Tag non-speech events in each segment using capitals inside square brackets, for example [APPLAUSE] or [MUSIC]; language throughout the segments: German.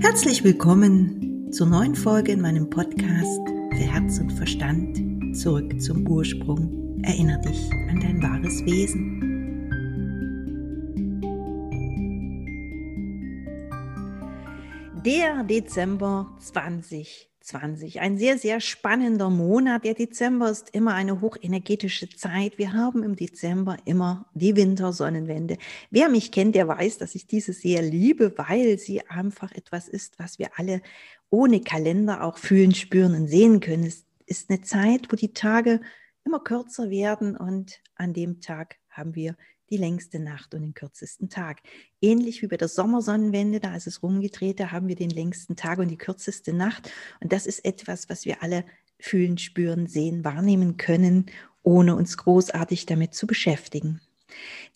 Herzlich willkommen zur neuen Folge in meinem Podcast für Herz und Verstand. Zurück zum Ursprung. Erinner dich an dein wahres Wesen. Der Dezember 20 2020. Ein sehr, sehr spannender Monat. Der Dezember ist immer eine hochenergetische Zeit. Wir haben im Dezember immer die Wintersonnenwende. Wer mich kennt, der weiß, dass ich diese sehr liebe, weil sie einfach etwas ist, was wir alle ohne Kalender auch fühlen, spüren und sehen können. Es ist eine Zeit, wo die Tage immer kürzer werden und an dem Tag haben wir die längste Nacht und den kürzesten Tag. Ähnlich wie bei der Sommersonnenwende, da ist es rumgedreht, da haben wir den längsten Tag und die kürzeste Nacht. Und das ist etwas, was wir alle fühlen, spüren, sehen, wahrnehmen können, ohne uns großartig damit zu beschäftigen.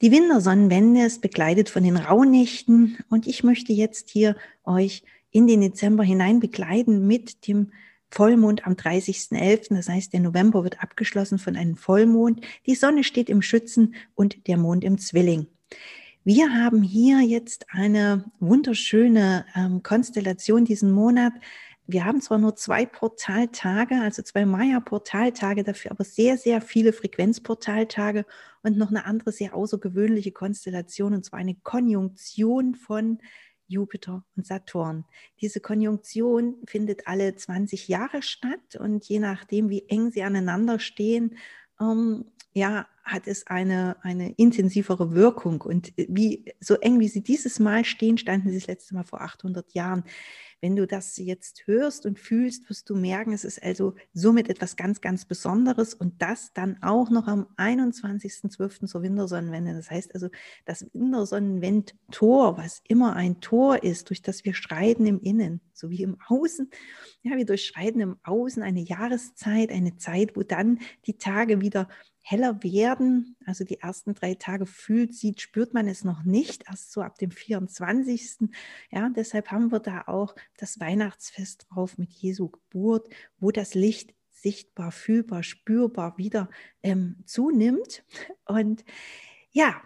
Die Wintersonnenwende ist begleitet von den Rauhnächten und ich möchte jetzt hier euch in den Dezember hinein begleiten mit dem Vollmond am 30.11., das heißt, der November wird abgeschlossen von einem Vollmond. Die Sonne steht im Schützen und der Mond im Zwilling. Wir haben hier jetzt eine wunderschöne ähm, Konstellation diesen Monat. Wir haben zwar nur zwei Portaltage, also zwei Maya-Portaltage, dafür aber sehr, sehr viele Frequenzportaltage und noch eine andere sehr außergewöhnliche Konstellation, und zwar eine Konjunktion von Jupiter und Saturn. Diese Konjunktion findet alle 20 Jahre statt und je nachdem, wie eng sie aneinander stehen, ähm, ja, hat es eine, eine intensivere Wirkung. Und wie, so eng wie sie dieses Mal stehen, standen sie das letzte Mal vor 800 Jahren. Wenn du das jetzt hörst und fühlst, wirst du merken, es ist also somit etwas ganz, ganz Besonderes und das dann auch noch am 21.12. zur Wintersonnenwende. Das heißt also, das Wintersonnenwend-Tor, was immer ein Tor ist, durch das wir schreiten im Innen, sowie im Außen. Ja, wir durchschreiten im Außen eine Jahreszeit, eine Zeit, wo dann die Tage wieder heller werden. Also die ersten drei Tage fühlt, sieht, spürt man es noch nicht, erst so ab dem 24. Ja, deshalb haben wir da auch das Weihnachtsfest drauf mit Jesu Geburt, wo das Licht sichtbar, fühlbar, spürbar wieder ähm, zunimmt. Und ja,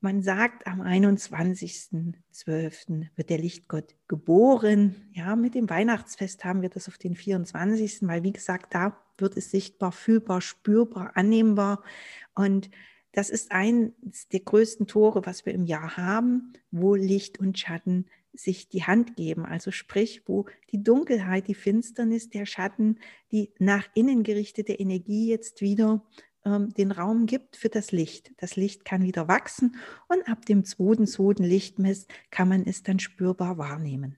man sagt, am 21.12. wird der Lichtgott geboren. Ja, mit dem Weihnachtsfest haben wir das auf den 24., weil wie gesagt, da wird es sichtbar, fühlbar, spürbar, annehmbar. Und das ist eines der größten Tore, was wir im Jahr haben, wo Licht und Schatten sich die Hand geben. Also sprich, wo die Dunkelheit, die Finsternis, der Schatten, die nach innen gerichtete Energie jetzt wieder den Raum gibt für das Licht. Das Licht kann wieder wachsen und ab dem zweiten, zweiten Lichtmess kann man es dann spürbar wahrnehmen.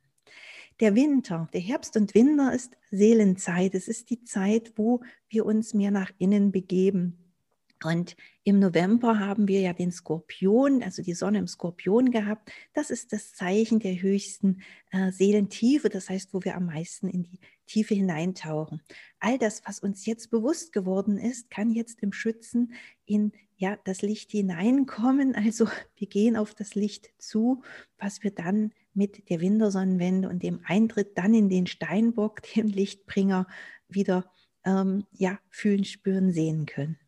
Der Winter, der Herbst und Winter ist Seelenzeit. Es ist die Zeit, wo wir uns mehr nach innen begeben. Und im November haben wir ja den Skorpion, also die Sonne im Skorpion gehabt. Das ist das Zeichen der höchsten äh, Seelentiefe, das heißt, wo wir am meisten in die Tiefe hineintauchen. All das, was uns jetzt bewusst geworden ist, kann jetzt im Schützen in ja, das Licht hineinkommen. [LAUGHS] Also wir gehen auf das Licht zu, was wir dann mit der Wintersonnenwende und dem Eintritt dann in den Steinbock, dem Lichtbringer, wieder ähm, ja, fühlen, spüren, sehen können.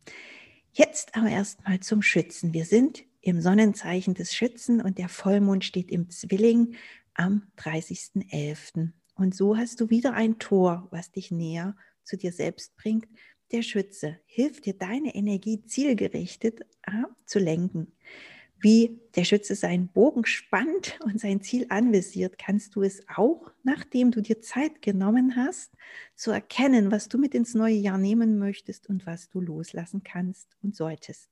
Jetzt aber erstmal zum Schützen. Wir sind im Sonnenzeichen des Schützen und der Vollmond steht im Zwilling am 30.11. Und so hast du wieder ein Tor, was dich näher zu dir selbst bringt. Der Schütze hilft dir, deine Energie zielgerichtet äh, zu lenken. Wie der Schütze seinen Bogen spannt und sein Ziel anvisiert, kannst du es auch, nachdem du dir Zeit genommen hast, zu erkennen, was du mit ins neue Jahr nehmen möchtest und was du loslassen kannst und solltest.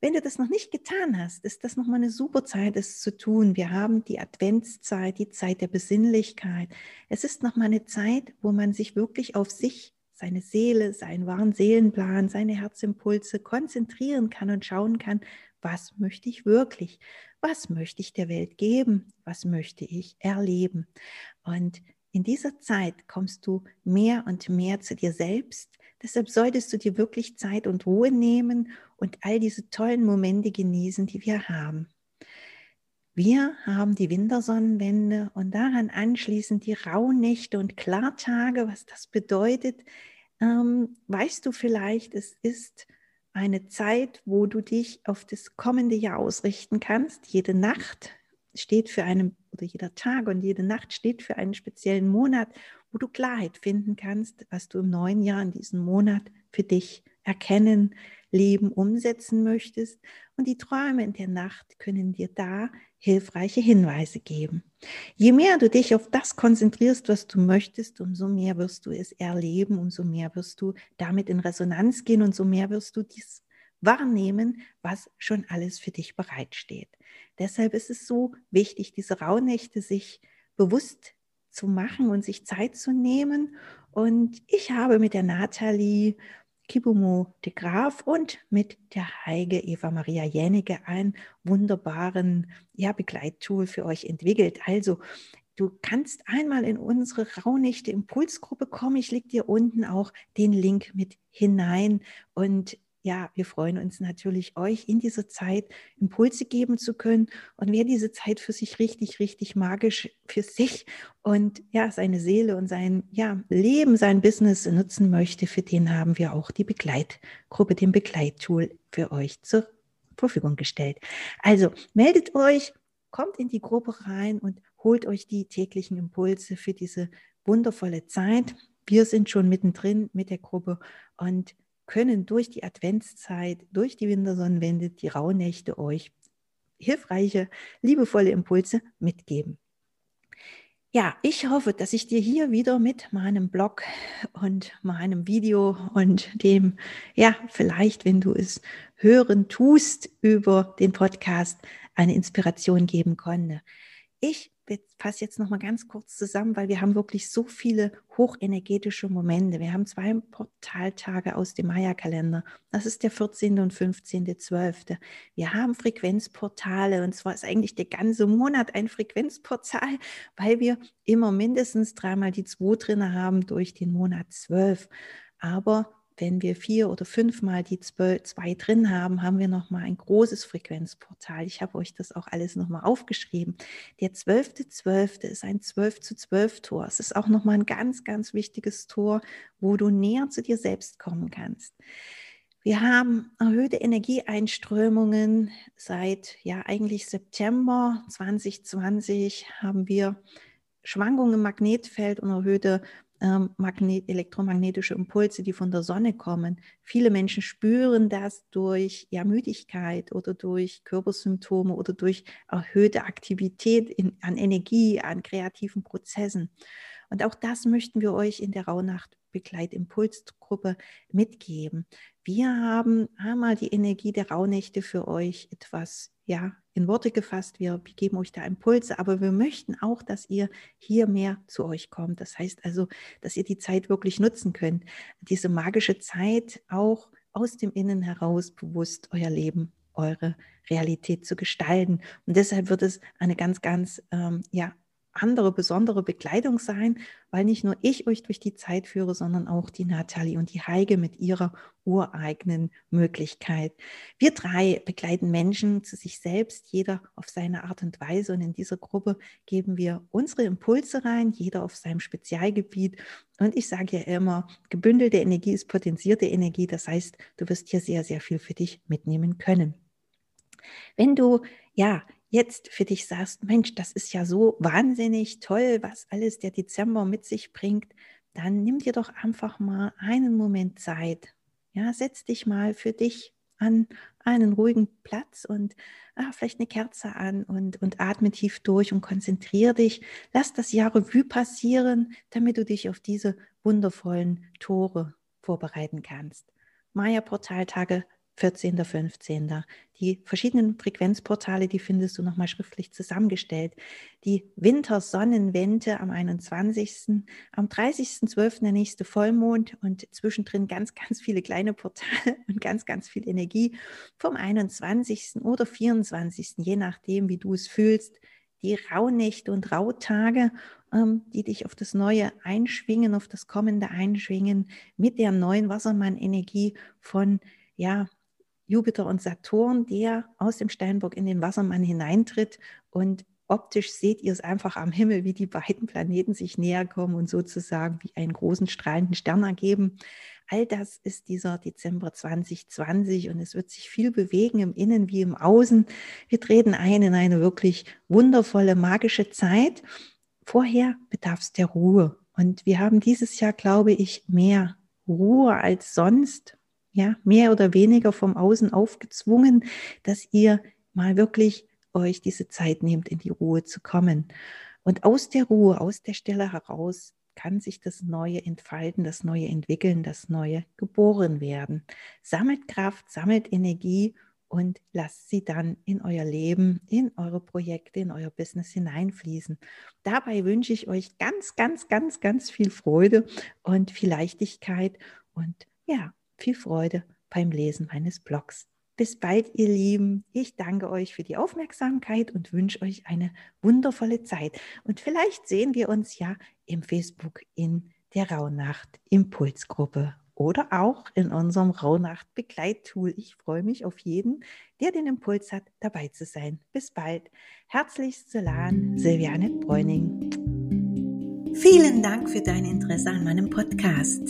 Wenn du das noch nicht getan hast, ist das nochmal eine super Zeit, es zu tun. Wir haben die Adventszeit, die Zeit der Besinnlichkeit. Es ist nochmal eine Zeit, wo man sich wirklich auf sich, seine Seele, seinen wahren Seelenplan, seine Herzimpulse konzentrieren kann und schauen kann, was möchte ich wirklich? Was möchte ich der Welt geben? Was möchte ich erleben? Und in dieser Zeit kommst du mehr und mehr zu dir selbst. Deshalb solltest du dir wirklich Zeit und Ruhe nehmen und all diese tollen Momente genießen, die wir haben. Wir haben die Wintersonnenwende und daran anschließend die Rauhnächte und Klartage. Was das bedeutet, ähm, weißt du vielleicht, es ist eine Zeit, wo du dich auf das kommende Jahr ausrichten kannst. Jede Nacht steht für eine oder jeder Tag und jede Nacht steht für einen speziellen Monat, wo du Klarheit finden kannst, was du im neuen Jahr in diesem Monat für dich erkennen, leben, umsetzen möchtest. Und die Träume in der Nacht können dir da hilfreiche Hinweise geben. Je mehr du dich auf das konzentrierst, was du möchtest, umso mehr wirst du es erleben, umso mehr wirst du damit in Resonanz gehen und so mehr wirst du dies wahrnehmen, was schon alles für dich bereitsteht. Deshalb ist es so wichtig, diese Rauhnächte sich bewusst zu machen und sich Zeit zu nehmen. Und ich habe mit der Nathalie Kibumo de Graaf und mit der Heige Eva Maria Jänige einen wunderbaren ja, Begleittool für euch entwickelt. Also Du kannst einmal in unsere Rauhnächte Impulsgruppe kommen. Ich lege dir unten auch den Link mit hinein und ja, wir freuen uns natürlich, euch in dieser Zeit Impulse geben zu können. Und wer diese Zeit für sich richtig, richtig magisch für sich und ja, seine Seele und sein ja, Leben, sein Business nutzen möchte, für den haben wir auch die Begleitgruppe, den Begleittool für euch zur Verfügung gestellt. Also meldet euch, kommt in die Gruppe rein und holt euch die täglichen Impulse für diese wundervolle Zeit. Wir sind schon mittendrin mit der Gruppe und können durch die Adventszeit, durch die Wintersonnenwende, die Rauhnächte euch hilfreiche, liebevolle Impulse mitgeben. Ja, ich hoffe, dass ich dir hier wieder mit meinem Blog und meinem Video und dem, ja, vielleicht, wenn du es hören tust über den Podcast, eine Inspiration geben konnte. Ich fasse jetzt noch mal ganz kurz zusammen, weil wir haben wirklich so viele hochenergetische Momente. Wir haben zwei Portaltage aus dem Maya-Kalender. Das ist der 14. und 15.12. Wir haben Frequenzportale und zwar ist eigentlich der ganze Monat ein Frequenzportal, [LAUGHS] weil wir immer mindestens dreimal die zwei drin haben durch den Monat 12. Aber wenn wir vier oder fünfmal die zwei drin haben, haben wir nochmal ein großes Frequenzportal. Ich habe euch das auch alles nochmal aufgeschrieben. Der 12.12. .12. ist ein 12 zu 12 Tor. Es ist auch nochmal ein ganz, ganz wichtiges Tor, wo du näher zu dir selbst kommen kannst. Wir haben erhöhte Energieeinströmungen seit ja eigentlich September 2020 haben wir Schwankungen im Magnetfeld und erhöhte ähm, Magnet, elektromagnetische Impulse, die von der Sonne kommen. Viele Menschen spüren das durch ja, Müdigkeit oder durch Körpersymptome oder durch erhöhte Aktivität in, an Energie, an kreativen Prozessen. Und auch das möchten wir euch in der Rauhnacht Begleitimpulsgruppe mitgeben. Wir haben einmal die Energie der Rauhnächte für euch etwas ja, in Worte gefasst. Wir geben euch da Impulse, aber wir möchten auch, dass ihr hier mehr zu euch kommt. Das heißt also, dass ihr die Zeit wirklich nutzen könnt, diese magische Zeit auch aus dem Innen heraus bewusst euer Leben, eure Realität zu gestalten. Und deshalb wird es eine ganz, ganz ähm, ja, andere besondere Bekleidung sein, weil nicht nur ich euch durch die Zeit führe, sondern auch die Nathalie und die Heike mit ihrer ureigenen Möglichkeit. Wir drei begleiten Menschen zu sich selbst, jeder auf seine Art und Weise. Und in dieser Gruppe geben wir unsere Impulse rein, jeder auf seinem Spezialgebiet. Und ich sage ja immer, gebündelte Energie ist potenzierte Energie. Das heißt, du wirst hier sehr, sehr viel für dich mitnehmen können. Wenn du ja jetzt für dich sagst, Mensch, das ist ja so wahnsinnig toll, was alles der Dezember mit sich bringt, dann nimm dir doch einfach mal einen Moment Zeit. Ja, setz dich mal für dich an einen ruhigen Platz und ah, vielleicht eine Kerze an und, und atme tief durch und konzentriere dich. Lass das Jahr Revue passieren, damit du dich auf diese wundervollen Tore vorbereiten kannst. Maya-Portaltage 14., 15. Die verschiedenen Frequenzportale, die findest du nochmal schriftlich zusammengestellt. Die Wintersonnenwende am 21., am 30.12. der nächste Vollmond und zwischendrin ganz, ganz viele kleine Portale [LAUGHS] und ganz, ganz viel Energie vom 21. oder 24., je nachdem, wie du es fühlst. Die Rauhnächte und Rautage, ähm, die dich auf das Neue einschwingen, auf das Kommende einschwingen, mit der neuen Wassermann-Energie von ja, Jupiter und Saturn, der aus dem Steinbock in den Wassermann hineintritt und optisch seht ihr es einfach am Himmel, wie die beiden Planeten sich näher kommen und sozusagen wie einen großen strahlenden Stern ergeben. All das ist dieser Dezember 2020 und es wird sich viel bewegen im Innen wie im Außen. Wir treten ein in eine wirklich wundervolle, magische Zeit. Vorher bedarf es der Ruhe. Und wir haben dieses Jahr, glaube ich, mehr Ruhe als sonst. Ja, mehr oder weniger vom Außen aufgezwungen, dass ihr mal wirklich euch diese Zeit nehmt, in die Ruhe zu kommen. Und aus der Ruhe, aus der Stelle heraus kann sich das Neue entfalten, das Neue entwickeln, das Neue geboren werden. Sammelt Kraft, sammelt Energie und lasst sie dann in euer Leben, in eure Projekte, in euer Business hineinfließen. Dabei wünsche ich euch ganz, ganz, ganz, ganz viel Freude und viel Leichtigkeit und ja, viel Freude beim Lesen meines Blogs. Bis bald, ihr Lieben. Ich danke euch für die Aufmerksamkeit und wünsche euch eine wundervolle Zeit. Und vielleicht sehen wir uns ja im Facebook in der Rauhnacht Impulsgruppe oder auch in unserem Rauhnacht Begleittool. Ich freue mich auf jeden, der den Impuls hat, dabei zu sein. Bis bald. Herzlichst Solan, Silviane Bräuning. Vielen Dank für dein Interesse an meinem Podcast.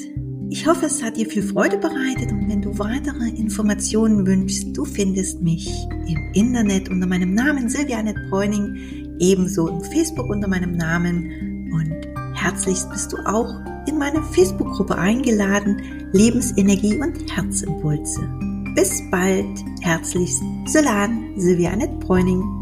Ich hoffe, es hat dir viel Freude bereitet und wenn du weitere Informationen wünschst, du findest mich im Internet unter meinem Namen Silvia Bräuning, ebenso im Facebook unter meinem Namen und herzlichst bist du auch in meine Facebook-Gruppe eingeladen, Lebensenergie und Herzimpulse. Bis bald, herzlichst, Solan, Silvia Bräuning.